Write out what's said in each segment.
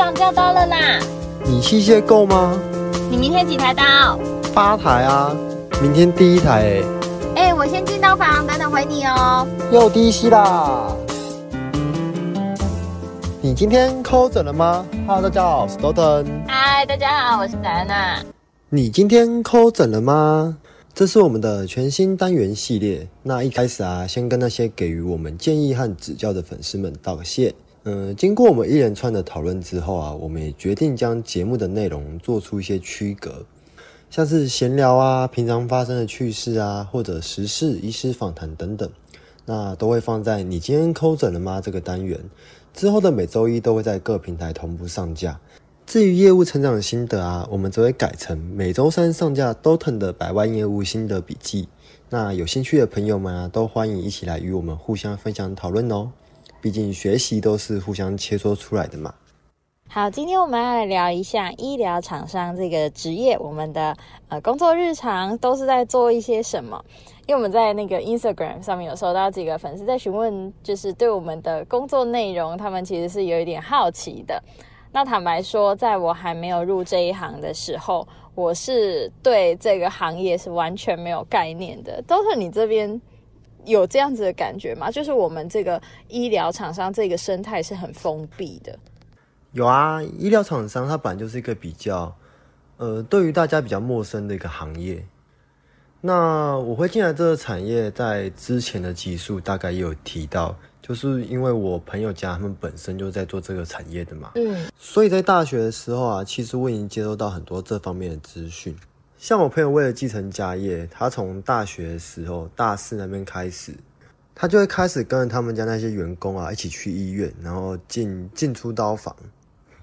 长叫到了啦。你器械够吗？你明天几台刀？八台啊，明天第一台哎、哎，我先进刀房，等等回你哦。又低息啦。你今天抠诊了吗？Hello，大家好，我是 Doton。嗨，大家好，我是戴安娜。你今天抠诊了吗？这是我们的全新单元系列。那一开始啊，先跟那些给予我们建议和指教的粉丝们道个谢。嗯，经过我们一连串的讨论之后啊，我们也决定将节目的内容做出一些区隔，像是闲聊啊、平常发生的趣事啊，或者时事、医师访谈等等，那都会放在“你今天抠诊了吗”这个单元。之后的每周一都会在各平台同步上架。至于业务成长的心得啊，我们则会改成每周三上架 Doton 的百万业务心得笔记。那有兴趣的朋友们啊，都欢迎一起来与我们互相分享讨论哦。毕竟学习都是互相切磋出来的嘛。好，今天我们要来聊一下医疗厂商这个职业，我们的呃工作日常都是在做一些什么？因为我们在那个 Instagram 上面有收到几个粉丝在询问，就是对我们的工作内容，他们其实是有一点好奇的。那坦白说，在我还没有入这一行的时候，我是对这个行业是完全没有概念的。都是你这边有这样子的感觉吗？就是我们这个医疗厂商这个生态是很封闭的。有啊，医疗厂商它本来就是一个比较，呃，对于大家比较陌生的一个行业。那我会进来这个产业，在之前的集数大概也有提到，就是因为我朋友家他们本身就在做这个产业的嘛，嗯所以在大学的时候啊，其实我已经接收到很多这方面的资讯。像我朋友为了继承家业，他从大学的时候大四那边开始，他就会开始跟着他们家那些员工啊一起去医院，然后进进出刀房。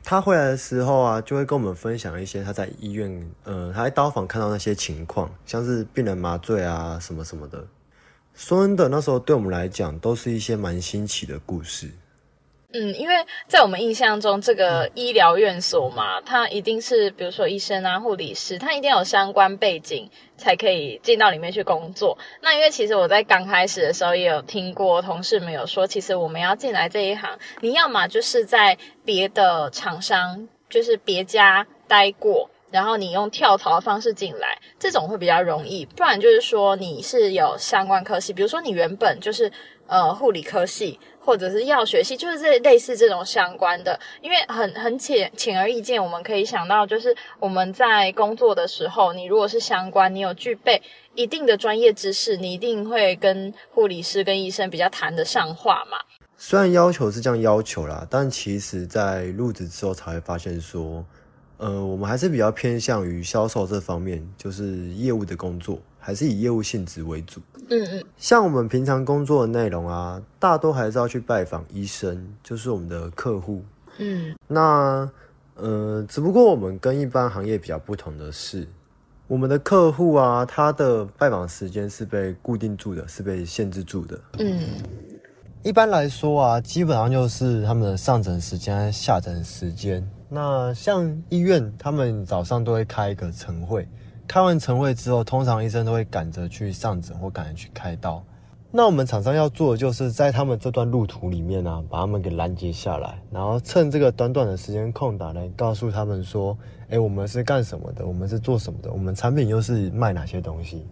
他回来的时候啊，就会跟我们分享一些他在医院，呃，他在刀房看到那些情况，像是病人麻醉啊什么什么的。说真的，那时候对我们来讲，都是一些蛮新奇的故事。嗯，因为在我们印象中，这个医疗院所嘛，它一定是比如说医生啊、护理师，他一定要有相关背景才可以进到里面去工作。那因为其实我在刚开始的时候也有听过同事们有说，其实我们要进来这一行，你要么就是在别的厂商，就是别家待过。然后你用跳槽的方式进来，这种会比较容易。不然就是说你是有相关科系，比如说你原本就是呃护理科系，或者是药学系，就是这类似这种相关的。因为很 很浅显而易见，我们可以想到，就是我们在工作的时候，你如果是相关，你有具备一定的专业知识，你一定会跟护理师、跟医生比较谈得上话嘛。虽然要求是这样要求啦，但其实在入职之后才会发现说，呃，我们还是比较偏向于销售这方面，就是业务的工作，还是以业务性质为主。嗯嗯像我们平常工作的内容啊，大多还是要去拜访医生，就是我们的客户。嗯那呃，只不过我们跟一般行业比较不同的是，我们的客户啊，他的拜访时间是被固定住的，是被限制住的。嗯一般来说啊，基本上就是他们的上诊时间、下诊时间。那像医院，他们早上都会开一个晨会，开完晨会之后，通常医生都会赶着去上诊或赶着去开刀。那我们厂商要做的，就是在他们这段路途里面啊，把他们给拦截下来，然后趁这个短短的时间空档来告诉他们说，哎，我们是干什么的？我们是做什么的？我们产品又是卖哪些东西？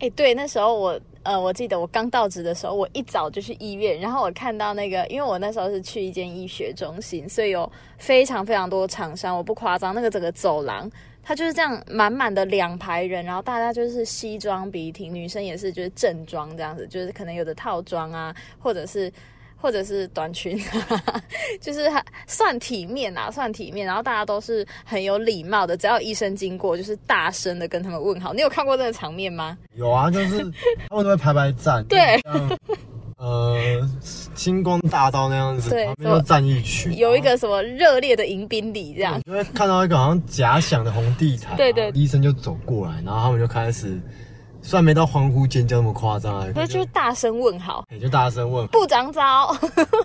哎、对，那时候我呃，我记得我刚到职的时候，我一早就去医院，然后我看到那个，因为我那时候是去一间医学中心，所以有非常非常多厂商，我不夸张，那个整个走廊。它就是这样满满的两排人，然后大家就是西装笔挺，女生也是就是正装这样子，就是可能有的套装啊，或者是或者是短裙，就是还算体面啊，算体面。然后大家都是很有礼貌的，只要医生经过，就是大声的跟他们问好。你有看过这个场面吗？有啊，就是 他们都会排排站，对，呃星光大道那样子，对旁边都站一群，有一个什么热烈的迎宾礼这样你。就会看到一个好像假想的红地毯，对对医生就走过来，然后他们就开始，虽然没到欢呼尖叫那么夸张啊，不是，就是大声问好，你就大声问，部长早。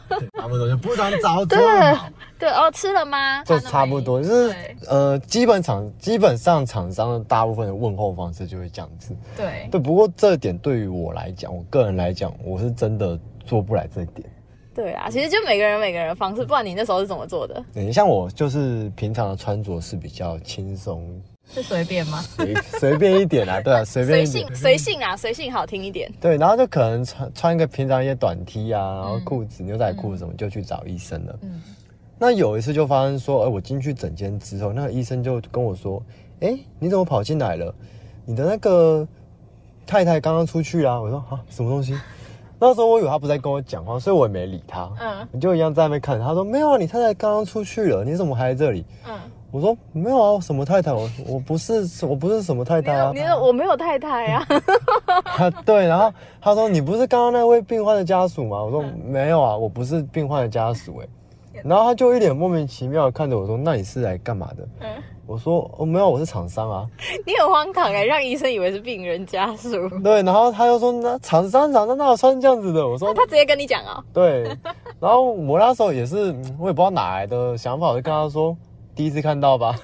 对 差不多就部长早，对对，对哦，吃了吗？就差不多，就是呃，基本厂基本上厂商的大部分的问候方式就会这样子。对，对，不过这点对于我来讲，我个人来讲，我是真的做不来这一点。对啊，其实就每个人每个人的方式，不然你那时候是怎么做的？你，像我就是平常的穿着是比较轻松，是随便吗？随随便一点啊，对啊，随便随一点性，随性啊，随性好听一点。对，然后就可能穿穿一个平常一些短 T 啊，然后裤子、牛仔裤什么，就去找医生了。嗯那有一次就发生说，哎、我进去诊间之后，那个医生就跟我说，哎、你怎么跑进来了？你的那个太太刚刚出去啦。我说啊，什么东西？那时候我以为他不在跟我讲话，所以我也没理他。嗯你就一样在那边看着他说没有啊，你太太刚刚出去了，你怎么还在这里？嗯，我说没有啊，什么太太？我我不是我不是什么太太啊。你说我没有太太 啊？他对，然后他说你不是刚刚那位病患的家属吗？我说没有啊，我不是病患的家属哎。然后他就一脸莫名其妙的看着我说：“那你是来干嘛的？”嗯，我说：“哦，没有，我是厂商啊。你很荒唐哎，让医生以为是病人家属。”对，然后他又说：“那厂商厂商哪有穿这样子的？”我说他直接跟你讲哦，：“对。”然后我那时候也是，嗯我也不知道哪来的想法，我就跟他说：“第一次看到吧。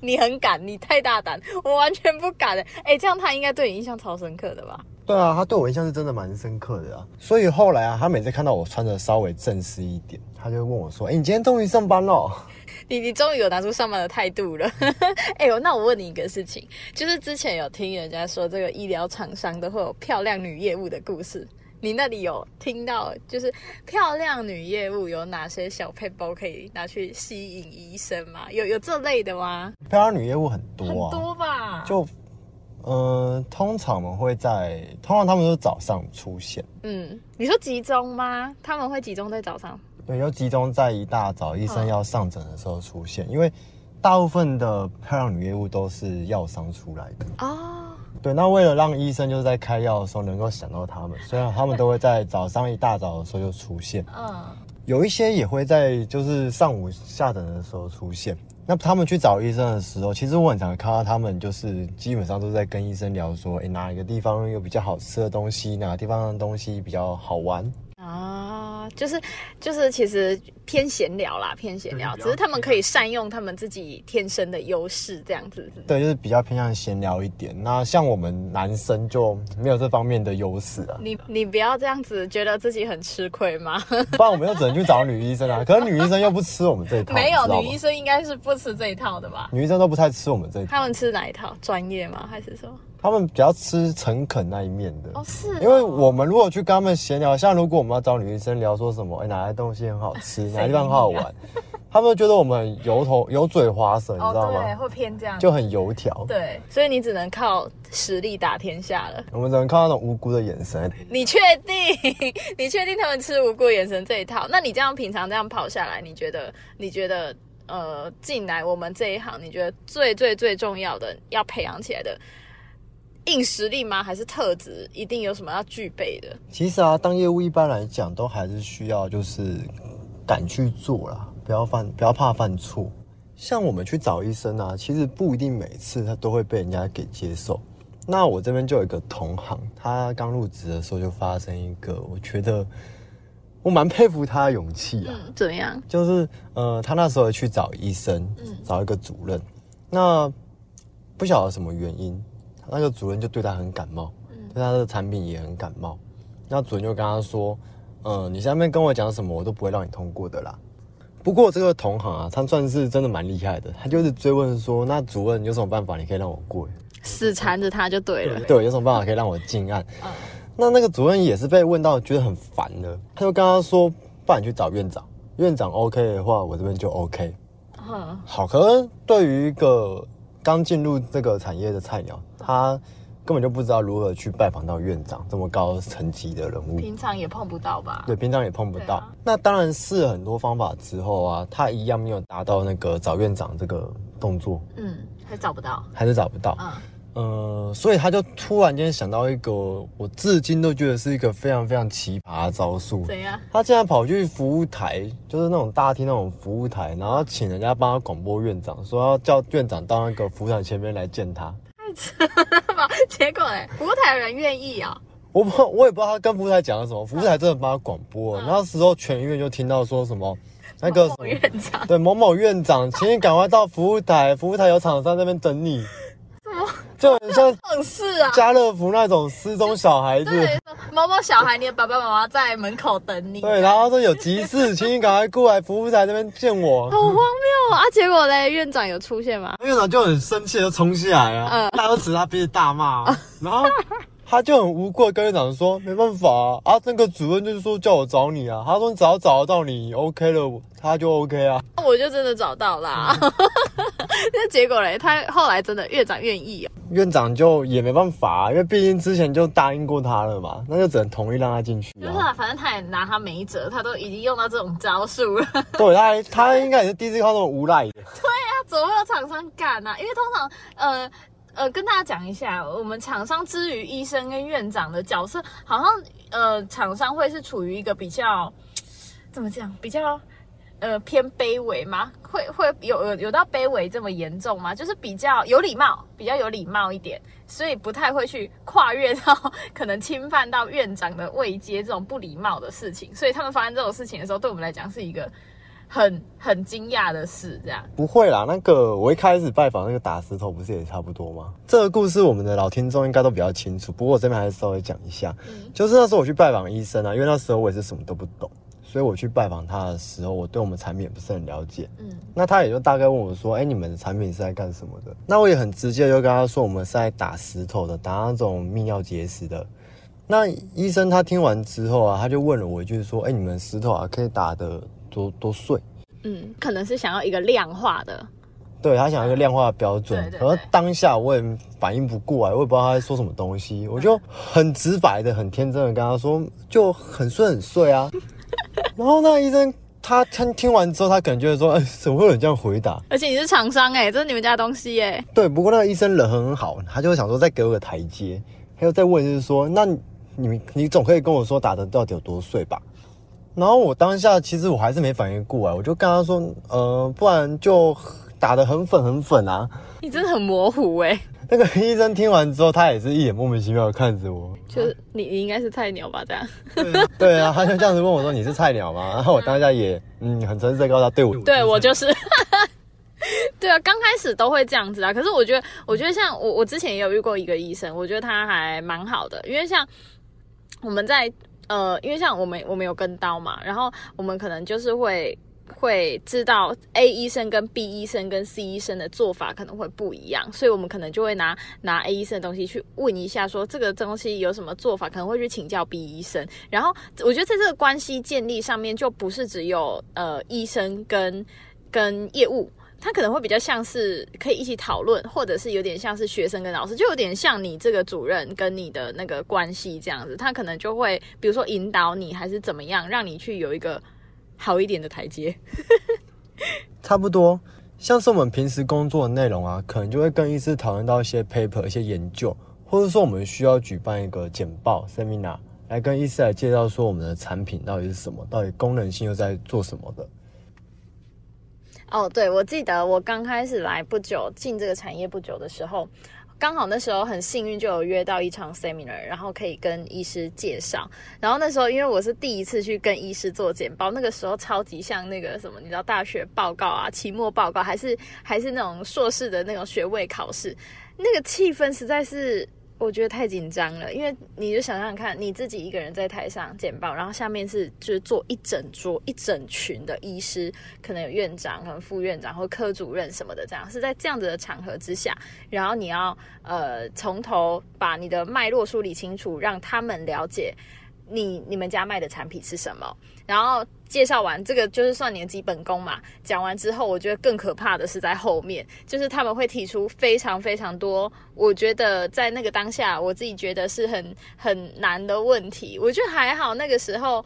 你很敢，你太大胆，我完全不敢的。哎，这样他应该对你印象超深刻的吧？”对啊，他对我印象是真的蛮深刻的啊。所以后来啊，他每次看到我穿的稍微正式一点，他就会问我说：“哎、你今天终于上班了？” 你你终于有拿出上班的态度了。哎呦，那我问你一个事情，就是之前有听人家说这个医疗厂商都会有漂亮女业务的故事，你那里有听到就是漂亮女业务有哪些小配包可以拿去吸引医生吗？有有这类的吗？漂亮女业务很多很啊，多吧？就，呃，通常我们会在，通常他们都是早上出现，嗯，你说集中吗？他们会集中在早上？对，就集中在一大早医生要上诊的时候出现，因为大部分的漂亮女业务都是药商出来的。哦，对，那为了让医生就是在开药的时候能够想到他们，虽然他们都会在早上一大早的时候就出现，嗯，有一些也会在就是上午下诊的时候出现。那他们去找医生的时候，其实我很常看到他们就是基本上都在跟医生聊说，哎、哪一个地方有比较好吃的东西，哪个地方的东西比较好玩。啊，就是就是，其实偏闲聊啦，偏闲聊，只是他们可以善用他们自己天生的优势，这样子。对，就是比较偏向闲聊一点。那像我们男生就没有这方面的优势啊，你你不要这样子，觉得自己很吃亏吗？不然我们又只能去找女医生啊。可是女医生又不吃我们这一套，没有，女医生应该是不吃这一套的吧？女医生都不太吃我们这一套，他们吃哪一套？专业吗？还是什么？他们比较吃诚恳那一面的。哦，是哦，因为我们如果去跟他们闲聊，像如果我们要找女医生聊说什么，哎、哪些东西很好吃，哪个地方很好玩，他们就觉得我们油头油嘴滑舌，你知道哦，对，会偏这样。就很油条。对，所以你只能靠实力打天下了。我们只能靠那种无辜的眼神。你确定？你确定他们吃无辜眼神这一套？那你这样平常这样跑下来，你觉得？你觉得？呃，进来我们这一行，你觉得最最最重要的要培养起来的硬实力吗？还是特质？一定有什么要具备的？其实啊，当业务一般来讲，都还是需要就是敢去做啦，不要犯，不要怕犯错。像我们去找医生啊，其实不一定每次他都会被人家给接受。那我这边就有一个同行，他刚入职的时候就发生一个，我觉得我蛮佩服他的勇气啊。嗯，怎么样？就是呃，他那时候去找医生，找一个主任，那不晓得什么原因，那个主任就对他很感冒，对他的产品也很感冒。那主任就跟他说：“嗯，你下面跟我讲什么，我都不会让你通过的啦。”不过这个同行啊，他算是真的蛮厉害的，他就是追问说：“那主任有什么办法你可以让我过？死缠着他就对了。对，有什么办法可以让我进案？”那那个主任也是被问到觉得很烦的，他就跟他说：“不然你去找院长，院长 OK 的话，我这边就 OK。”嗯，好，可能对于一个刚进入这个产业的菜鸟，他根本就不知道如何去拜访到院长这么高层级的人物，平常也碰不到吧？对，平常也碰不到。啊那当然试了很多方法之后啊，他一样没有达到那个找院长这个动作，嗯，还找不到。还是找不到。嗯，呃，所以他就突然间想到一个，我至今都觉得是一个非常非常奇葩的招数。怎样？他竟然跑去服务台，就是那种大厅那种服务台，然后请人家帮他广播院长，说要叫院长到那个服务台前面来见他。太扯了吧结果呢？服务台的人愿意啊、我不，我也不知道他跟服务台讲了什么，服务台真的帮他广播了。那时候全医院就听到说什么，那个院长对某某院长，请你赶快到服务台，服务台有厂商在那边等你。就很像很是啊。家乐福那种失踪小孩子。对，某某小孩，你的爸爸妈妈在门口等你。对，然后说有急事，请你赶快过来服务台那边见我。好荒谬啊！结果嘞，院长有出现吗？院长就很生气，就冲下来啊，嗯他就指他鼻子大骂啊，然后他就很无辜的跟院长说，没办法啊，啊，那个主任就是说叫我找你啊，他说你只要找得到你 OK 了，他就 OK 啊。那我就真的找到啦。那结果嘞，他后来真的院长愿意哦。院长就也没办法、啊，因为毕竟之前就答应过他了嘛，那就只能同意让他进去啊。就是啊，反正他也拿他没辙，他都已经用到这种招数了。对，他还他应该也是第一次看到这种无赖的。他怎么会有厂商敢呢、因为通常，呃呃，跟大家讲一下，我们厂商之于医生跟院长的角色，好像呃，厂商会是处于一个比较怎么讲，比较呃偏卑微吗？会会有有有到卑微这么严重吗？就是比较有礼貌，比较有礼貌一点，所以不太会去跨越到 可能侵犯到院长的位阶这种不礼貌的事情。所以他们发生这种事情的时候，对我们来讲是一个很很惊讶的事，这样。不会啦，那个我一开始拜访那个打石头不是也差不多吗？这个故事我们的老听众应该都比较清楚，不过我这边还是稍微讲一下。嗯就是那时候我去拜访医生啊，因为那时候我也是什么都不懂，所以我去拜访他的时候，我对我们产品也不是很了解。嗯那他也就大概问我说：“哎、你们的产品是在干什么的？”那我也很直接就跟他说：“我们是在打石头的，打那种泌尿结石的。”那医生他听完之后啊，他就问了我一句说：“哎、你们石头啊可以打的多多碎？”嗯，可能是想要一个量化的，对他想要一个量化的标准，对对对而当下我也反应不过来，我也不知道他在说什么东西，我就很直白的、很天真的跟他说，就很碎很碎啊。然后那医生他听听完之后，他可能觉得说，哎、怎么会有人这样回答？而且你是厂商哎、这是你们家的东西哎、对，不过那个医生人很好，他就会想说再给我个台阶，他又再问就是说，那你你你总可以跟我说打的到底有多碎吧？然后我当下其实我还是没反应过来，我就跟他说，呃，不然就打得很粉很粉啊。你真的很模糊哎、那个医生听完之后，他也是一脸莫名其妙的看着我。就是你你应该是菜鸟吧？这样，对啊，他就这样子问我说：“你是菜鸟吗？”然后我当下也嗯很诚实的告诉他：“对我，对我就是。对啊，刚开始都会这样子啊。可是我觉得，我觉得像我，我之前也有遇过一个医生，我觉得他还蛮好的，因为像我们在呃，因为像我们我们有跟刀嘛，然后我们可能就是会会知道 A 医生跟 B 医生跟 C 医生的做法可能会不一样，所以我们可能就会拿拿 A 医生的东西去问一下，说这个东西有什么做法，可能会去请教 B 医生。然后我觉得在这个关系建立上面，就不是只有呃医生跟跟业务。他可能会比较像是可以一起讨论，或者是有点像是学生跟老师，就有点像你这个主任跟你的那个关系这样子。他可能就会比如说引导你，还是怎么样，让你去有一个好一点的台阶。差不多。像是我们平时工作的内容啊，可能就会跟医师讨论到一些 paper、一些研究，或者说我们需要举办一个简报 seminar 来跟医师来介绍说我们的产品到底是什么，到底功能性又在做什么的。哦，对，我记得我刚开始来不久，进这个产业不久的时候，刚好那时候很幸运就有约到一场 seminar，然后可以跟医师介绍。然后那时候因为我是第一次去跟医师做简报，那个时候超级像那个什么，你知道大学报告啊、期末报告，还是还是那种硕士的那种学位考试，那个气氛实在是。我觉得太紧张了，因为你就想想看，你自己一个人在台上简报，然后下面是就是坐一整桌一整群的医师，可能有院长、可能副院长或科主任什么的，这样是在这样子的场合之下，然后你要呃从头把你的脉络梳理清楚，让他们了解你你们家卖的产品是什么，然后介绍完这个就是算你的基本功嘛。讲完之后，我觉得更可怕的是在后面，就是他们会提出非常非常多，我觉得在那个当下，我自己觉得是很很难的问题。我觉得还好，那个时候。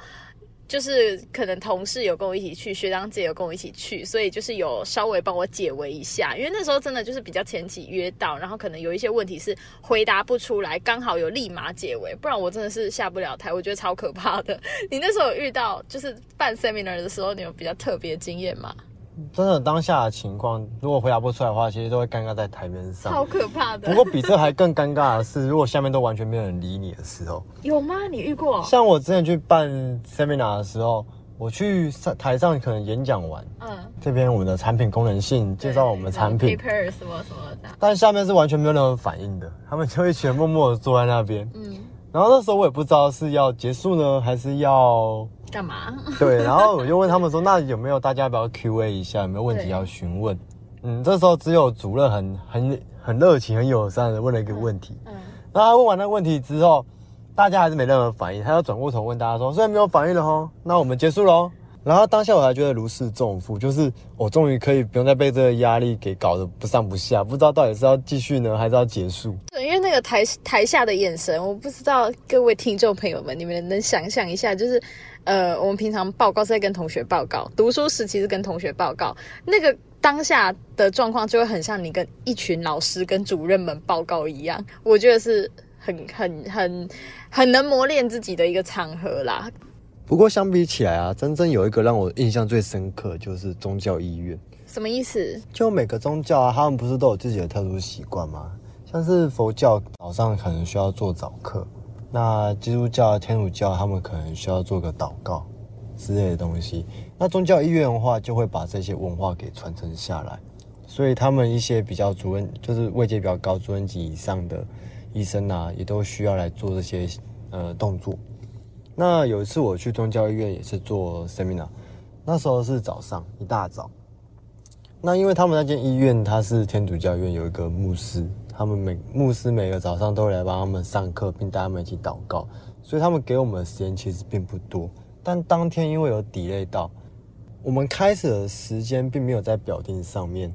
就是可能同事有跟我一起去，学长姐有跟我一起去，所以就是有稍微帮我解围一下。因为那时候真的就是比较前期约到，然后可能有一些问题是回答不出来，刚好有立马解围，不然我真的是下不了台，我觉得超可怕的。你那时候遇到就是办 seminar 的时候，你有比较特别经验吗？真的当下的情况，如果回答不出来的话，其实都会尴尬在台面上。好可怕的。不过比这还更尴尬的是，如果下面都完全没有人理你的时候，有吗？你遇过？像我之前去办 seminar 的时候，我去上台上可能演讲完，嗯，这边我们的产品功能性介绍我们的产品，paper 什么什么的，但下面是完全没有任何反应的，他们就一群默默的坐在那边。嗯，然后那时候我也不知道是要结束呢，还是要干嘛？对，然后我就问他们说，那有没有大家要不要 Q A 一下，有没有问题要询问？嗯，这时候只有主任很很很热情、很友善的问了一个问题。嗯，然后他问完那个问题之后，大家还是没任何反应，他要转过头问大家说：“虽然没有反应了吼，那我们结束喽。”然后当下我还觉得如释重负，就是我终于可以不用再被这个压力给搞得不上不下，不知道到底是要继续呢，还是要结束。对，因为那个台台下的眼神，我不知道各位听众朋友们，你们能想象一下，就是呃，我们平常报告是在跟同学报告，读书时期是跟同学报告，那个当下的状况就会很像你跟一群老师跟主任们报告一样，我觉得是很很很很能磨练自己的一个场合啦。不过相比起来啊，真正有一个让我印象最深刻，就是宗教医院。什么意思？就每个宗教啊，他们不是都有自己的特殊习惯吗？像是佛教早上可能需要做早课，那基督教、天主教他们可能需要做个祷告之类的东西。那宗教医院的话，就会把这些文化给传承下来，所以他们一些比较主任，就是位阶比较高、主任级以上的医生啊，也都需要来做这些呃动作。那有一次我去宗教医院也是做 seminar，那时候是早上一大早。那因为他们那间医院它是天主教医院，有一个牧师，他们每牧师每个早上都会来帮他们上课，并带他们一起祷告，所以他们给我们的时间其实并不多。但当天因为有 delay 到，我们开始的时间并没有在表定上面，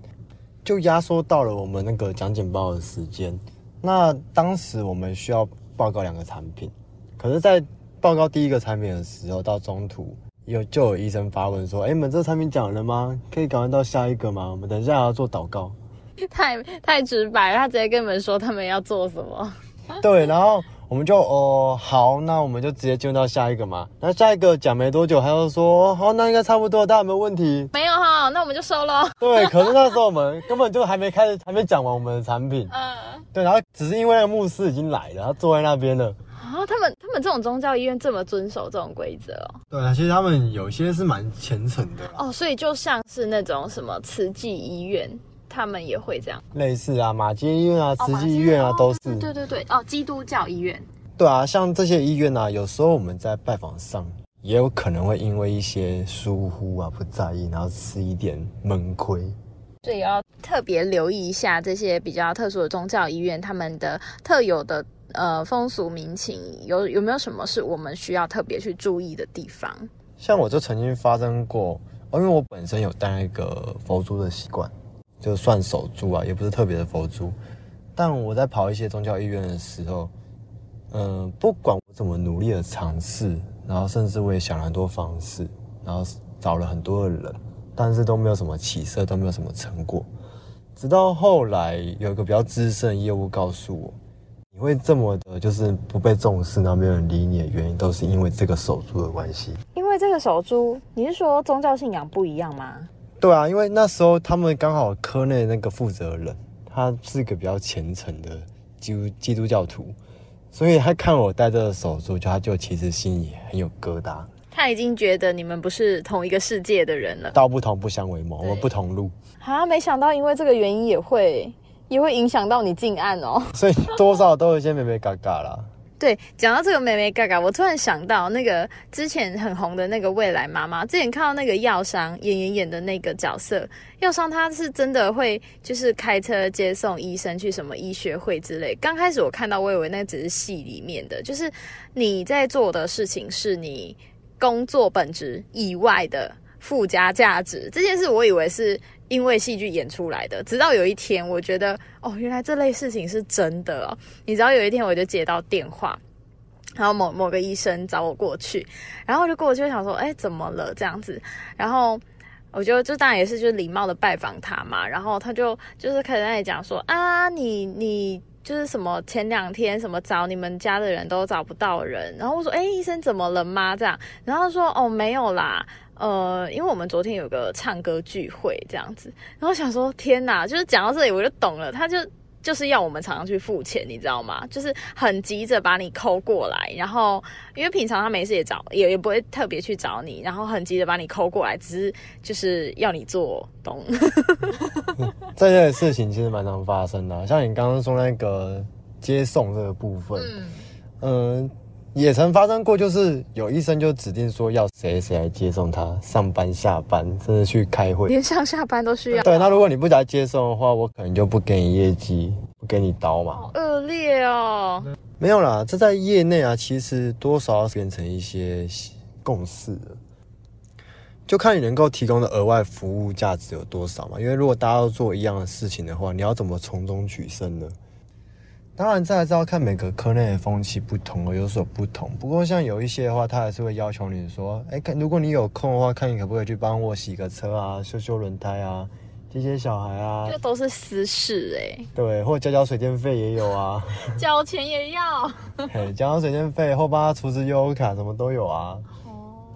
就压缩到了我们那个讲简报的时间。那当时我们需要报告两个产品，可是，在报告第一个产品的时候，到中途有就有医生发问说：“哎、你们这产品讲了吗？可以赶快到下一个吗？我们等一下还要做祷告。太太直白了，他直接跟你们说他们要做什么。”对，然后我们就哦好，那我们就直接进入到下一个嘛。那下一个讲没多久，他就说：“好，那应该差不多，大家有没有问题没有哈，那我们就收喽。？”对，可是那时候我们根本就还没开始，还没讲完我们的产品。嗯。对，然后只是因为那个牧师已经来了，他坐在那边了。啊，他们他们这种宗教医院这么遵守这种规则哦，对啊，其实他们有些是蛮虔诚的，哦，所以就像是那种什么慈济医院，他们也会这样。类似啊，马街医院啊、哦慈济医院啊，马都是。对对对，哦，基督教医院。对啊，像这些医院啊，有时候我们在拜访上也有可能会因为一些疏忽啊、不在意，然后吃一点闷亏。所以要特别留意一下这些比较特殊的宗教医院，他们的特有的呃风俗民情，有有没有什么是我们需要特别去注意的地方？像我就曾经发生过，因为我本身有带一个佛珠的习惯，就算手珠啊，也不是特别的佛珠。但我在跑一些宗教医院的时候，嗯、不管我怎么努力的尝试，然后甚至我也想了很多方式，然后找了很多的人，但是都没有什么起色，都没有什么成果。直到后来有一个比较资深的业务告诉我，你会这么的，就是不被重视，然后没有人理你的原因，都是因为这个手珠的关系。因为这个手珠，你是说宗教信仰不一样吗？对啊，因为那时候他们刚好科内那个负责人，他是个比较虔诚的基督基督教徒，所以他看我戴这个手珠，就他就其实心里很有疙瘩。他已经觉得你们不是同一个世界的人了。道不同不相为谋，我们不同路，啊，没想到因为这个原因也会也会影响到你进案哦。所以多少都有一些美美嘎嘎啦。对，讲到这个美美嘎嘎，我突然想到那个之前很红的那个未来妈妈，之前看到那个药商演员演的那个角色，药商他是真的会就是开车接送医生去什么医学会之类。刚开始我看到，我以为那只是戏里面的，就是你在做的事情是你工作本职以外的附加价值。这件事我以为是因为戏剧演出来的，直到有一天我觉得哦，原来这类事情是真的哦。你知道有一天我就接到电话。然后某某个医生找我过去，然后我就过去想说，哎，怎么了这样子？然后我就就当然也是就礼貌的拜访他嘛，然后他就就是开始在那里讲说啊，你你就是什么前两天什么找你们家的人都找不到人，然后我说，哎，医生怎么了吗？这样，然后说，哦，没有啦。呃，因为我们昨天有个唱歌聚会这样子，然后我想说天哪，就是讲到这里我就懂了，他就就是要我们常常去付钱，你知道吗？就是很急着把你抠过来，然后因为平常他没事也找也也不会特别去找你，然后很急着把你抠过来，只是就是要你做懂。这件事情其实蛮常发生的，像你刚刚说那个接送这个部分，嗯，也曾发生过，就是有医生就指定说要谁谁来接送他上班下班，甚至去开会，连上下班都需要。对，那如果你不来接送的话，我可能就不给你业绩，不给你刀嘛。恶劣哦。没有啦，这在业内啊，其实多少变成一些共识了。就看你能够提供的额外服务价值有多少嘛？因为如果大家都做一样的事情的话，你要怎么从中取胜呢？当然，这还是要看每个科内的风气不同而有所不同。不过，像有一些的话，他还是会要求你说：“哎，看如果你有空的话，看你可不可以去帮我洗个车啊，修修轮胎啊，接接小孩啊。”这都是私事哎。对，或交交水电费也有啊，交钱也要。嘿，交交水电费或帮他储值优卡，什么都有啊。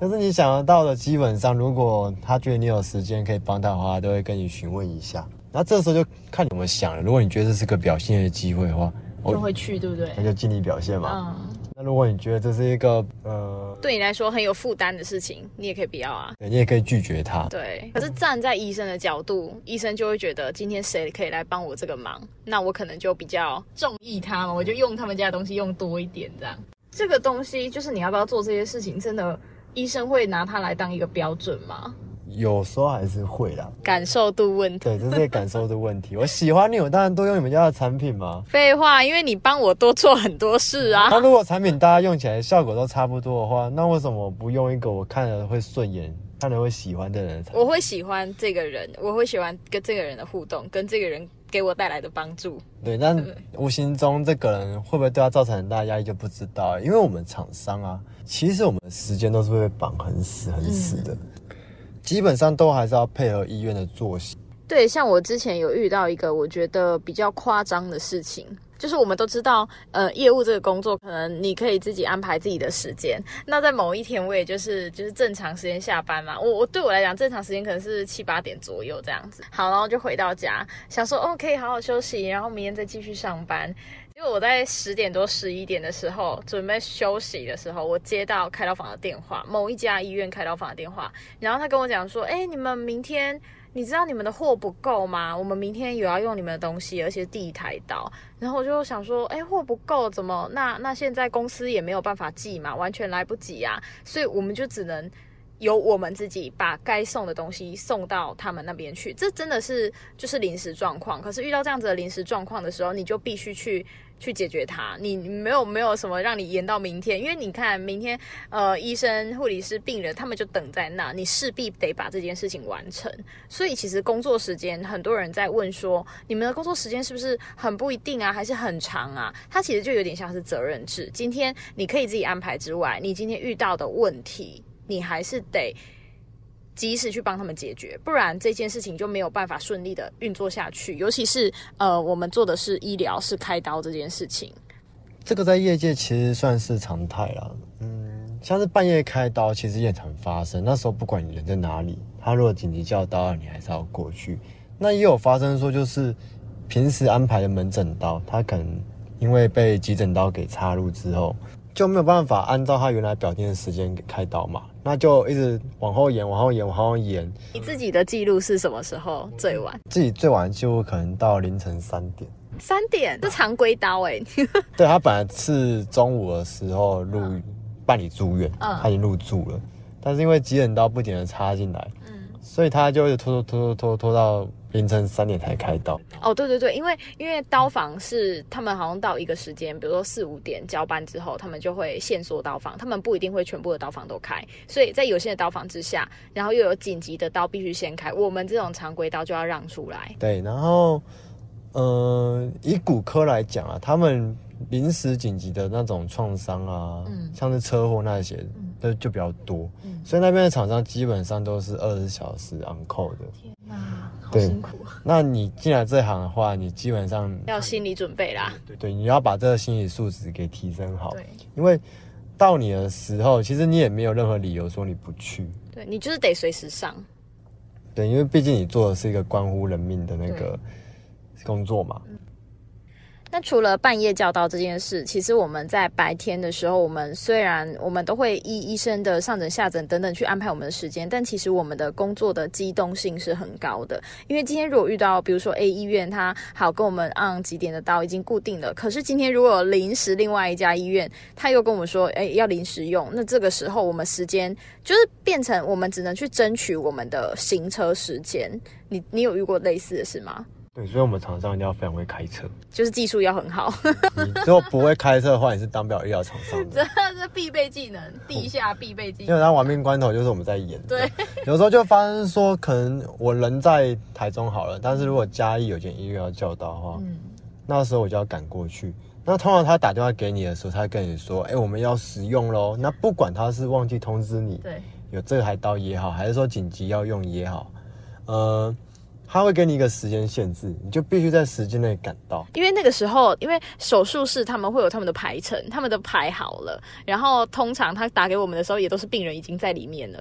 但是你想得到的，基本上如果他觉得你有时间可以帮他的话，都会跟你询问一下。那这时候就看你怎么想了。如果你觉得这是个表现的机会的话，就会去，对不对？那就尽力表现嘛。嗯。那如果你觉得这是一个呃，对你来说很有负担的事情，你也可以不要啊。对，你也可以拒绝他。对。可是站在医生的角度，医生就会觉得今天谁可以来帮我这个忙，那我可能就比较中意他嘛，我就用他们家的东西用多一点这样。这个东西就是你要不要做这些事情，真的。医生会拿它来当一个标准吗？有时候还是会啦，感受度问题。对，这是感受的问题。我喜欢你，我当然多用你们家的产品嘛。废话，因为你帮我多做很多事啊。那如果产品大家用起来效果都差不多的话，那为什么不用一个我看了会顺眼、看了会喜欢的人？我会喜欢这个人，我会喜欢跟这个人的互动，跟这个人给我带来的帮助。对，但无形中这个人会不会对他造成很大压力就不知道，因为我们厂商啊。其实我们的时间都是被绑很死很死的，基本上都还是要配合医院的作息。对，像我之前有遇到一个我觉得比较夸张的事情，就是我们都知道，呃，业务这个工作可能你可以自己安排自己的时间。那在某一天，我也就是就是正常时间下班嘛，我我对我来讲正常时间可能是七八点左右这样子。好，然后就回到家，想说哦可以好好休息，然后明天再继续上班。因为我在十点多、十一点的时候准备休息的时候，我接到开刀房的电话，某一家医院开刀房的电话，然后他跟我讲说：“哎，你们明天，你知道你们的货不够吗？我们明天有要用你们的东西，而且是第一台刀。”然后我就想说：“哎，货不够怎么？那那现在公司也没有办法寄嘛，完全来不及啊，所以我们就只能。”由我们自己把该送的东西送到他们那边去，这真的是就是临时状况。可是遇到这样子的临时状况的时候，你就必须去去解决它。你没有没有什么让你延到明天，因为你看明天呃，医生、护理师、病人他们就等在那，你势必得把这件事情完成。所以其实工作时间，很多人在问说，你们的工作时间是不是很不一定啊，还是很长啊？它其实就有点像是责任制。今天你可以自己安排之外，你今天遇到的问题。你还是得及时去帮他们解决，不然这件事情就没有办法顺利的运作下去。尤其是呃，我们做的是医疗，是开刀这件事情，这个在业界其实算是常态了。嗯，像是半夜开刀，其实也常发生。那时候不管你人在哪里，他如果紧急叫刀，你还是要过去。那也有发生说，就是平时安排的门诊刀，他可能因为被急诊刀给插入之后。就没有办法按照他原来表定的时间给开刀嘛？那就一直往后延，往后延，往后延。你自己的记录是什么时候最晚？自己最晚就可能到凌晨三点。三点是常规刀哎。对他本来是中午的时候入办理住院，他已经入住了，但是因为急诊刀不停的插进来，嗯，所以他就拖拖拖拖拖拖到。凌晨三点才开刀哦，对对对，因为因为刀房是他们好像到一个时间，比如说四五点交班之后，他们就会限缩刀房，他们不一定会全部的刀房都开，所以在有限的刀房之下，然后又有紧急的刀必须先开，我们这种常规刀就要让出来。对，然后嗯，以骨科来讲啊，他们临时紧急的那种创伤啊，嗯，像是车祸那些，都就比较多，嗯，所以那边的厂商基本上都是二十小时 on call 的。天哪！辛苦。那你进来这行的话，你基本上要心理准备啦。对对，你要把这个心理素质给提升好。对，因为到你的时候，其实你也没有任何理由说你不去。对你就是得随时上。对，因为毕竟你做的是一个关乎人命的那个工作嘛。那除了半夜叫到这件事，其实我们在白天的时候，我们虽然我们都会依医生的上诊下诊等等去安排我们的时间，但其实我们的工作的机动性是很高的。因为今天如果遇到，比如说 A 医院，他好跟我们按几点的刀已经固定了，可是今天如果临时另外一家医院他又跟我们说，哎，要临时用，那这个时候我们时间就是变成我们只能去争取我们的行车时间。你你有遇过类似的事吗？对，所以我们厂商一定要非常会开车，就是技术要很好。你如果不会开车的话，你是当不了医疗厂商的。这是必备技能，地下必备技能。因为他亡命关头就是我们在演。对，有时候就发生说，可能我人在台中好了，但是如果嘉义有间医院要叫到的话，嗯，那时候我就要赶过去。那通常他打电话给你的时候，他跟你说，哎，我们要使用喽。那不管他是忘记通知你，对，有这台刀也好，还是说紧急要用也好，呃。他会给你一个时间限制，你就必须在时间内赶到。因为那个时候，因为手术室他们会有他们的排程，他们都排好了。然后通常他打给我们的时候，也都是病人已经在里面了。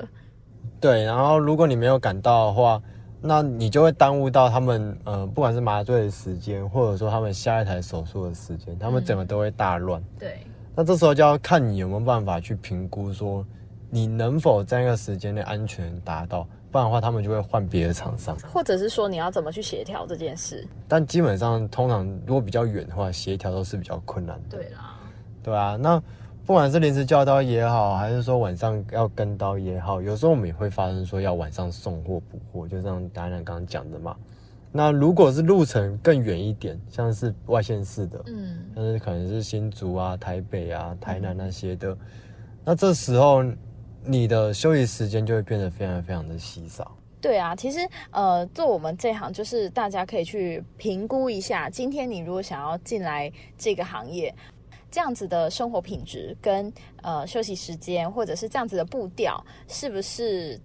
对，然后如果你没有赶到的话，那你就会耽误到他们呃，不管是麻醉的时间，或者说他们下一台手术的时间，他们整个都会大乱。对。那这时候就要看你有没有办法去评估，说你能否在那个时间内安全达到。不然的话，他们就会换别的厂商，或者是说你要怎么去协调这件事？但基本上，通常如果比较远的话，协调都是比较困难的。对啦，对啊。那不管是临时叫刀也好，还是说晚上要跟刀也好，有时候我们也会发生说要晚上送货补货，就像达人刚刚讲的嘛。那如果是路程更远一点，像是外县市的，嗯，但是可能是新竹啊、台北啊、台南那些的，那这时候。你的休息时间就会变得非常非常的稀少。对啊，其实呃，做我们这行就是大家可以去评估一下，今天你如果想要进来这个行业，这样子的生活品质跟呃休息时间，或者是这样子的步调，是不是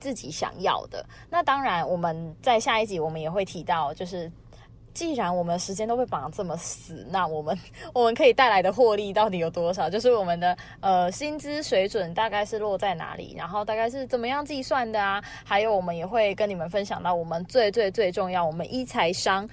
自己想要的？那当然，我们在下一集我们也会提到，就是。既然我们时间都被绑这么死，那我们 我们可以带来的获利到底有多少？就是我们的呃薪资水准大概是落在哪里，然后大概是怎么样计算的啊？还有我们也会跟你们分享到我们最最最重要，我们一财商。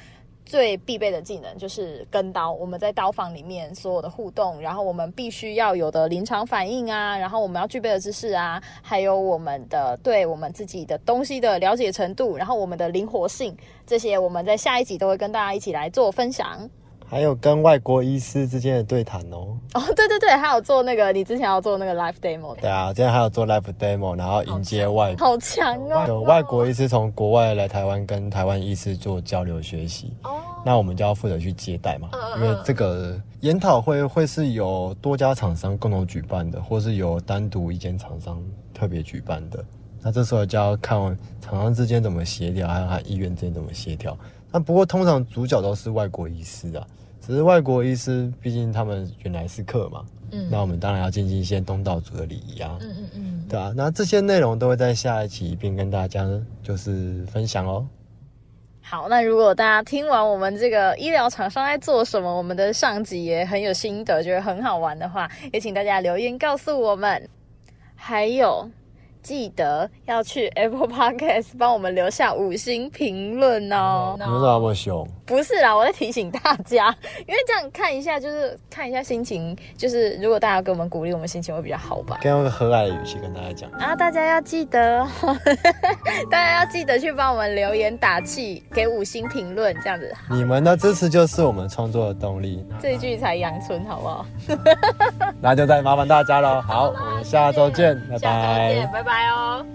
最必备的技能就是跟刀，我们在刀房里面所有的互动，然后我们必须要有的临场反应啊，然后我们要具备的知识啊，还有我们的对我们自己的东西的了解程度，然后我们的灵活性，这些我们在下一集都会跟大家一起来做分享。还有跟外国医师之间的对谈哦。哦，对对对，还有做那个你之前要做那个 live demo。对啊，今天还有做 live demo，然后迎接外好强哦。有外国医师从国外来台湾跟台湾医师做交流学习。哦。那我们就要负责去接待嘛，因为这个研讨会会是有多家厂商共同举办的，或是有单独一间厂商特别举办的。那这时候就要看厂商之间怎么协调，还有他医院之间怎么协调。那不过通常主角都是外国医师啊。只是外国医师，毕竟他们原来是客嘛，嗯，那我们当然要进行一些东道主的礼仪啊，嗯嗯嗯，对啊，那这些内容都会在下一期一并跟大家就是分享哦。好，那如果大家听完我们这个医疗厂商在做什么，我们的上集也很有心得，觉得很好玩的话，也请大家留言告诉我们。还有。记得要去 Apple Podcast 帮我们留下五星评论哦。你们怎么那么凶？不是啦，我在提醒大家，因为这样看一下，就是看一下心情，就是如果大家给我们鼓励，我们心情会比较好吧。用个和蔼的语气跟大家讲啊，大家要记得，大家要记得去帮我们留言打气，给五星评论，这样子。你们的支持就是我们创作的动力。这句才阳春，好不好？那就再麻烦大家喽。好，我们下周见，拜拜。拜拜哦。